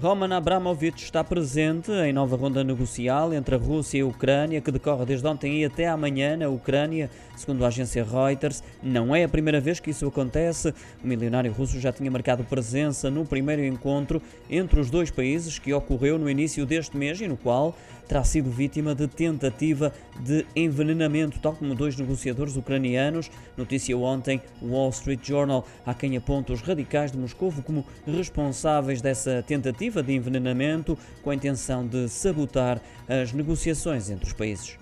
Roman Abramovich está presente em nova ronda negocial entre a Rússia e a Ucrânia, que decorre desde ontem e até amanhã na Ucrânia, segundo a agência Reuters. Não é a primeira vez que isso acontece. O milionário russo já tinha marcado presença no primeiro encontro entre os dois países, que ocorreu no início deste mês e no qual terá sido vítima de tentativa de envenenamento, tal como dois negociadores ucranianos, noticiou ontem o Wall Street Journal, a quem aponta os radicais de Moscou como responsáveis dessa tentativa de envenenamento com a intenção de sabotar as negociações entre os países.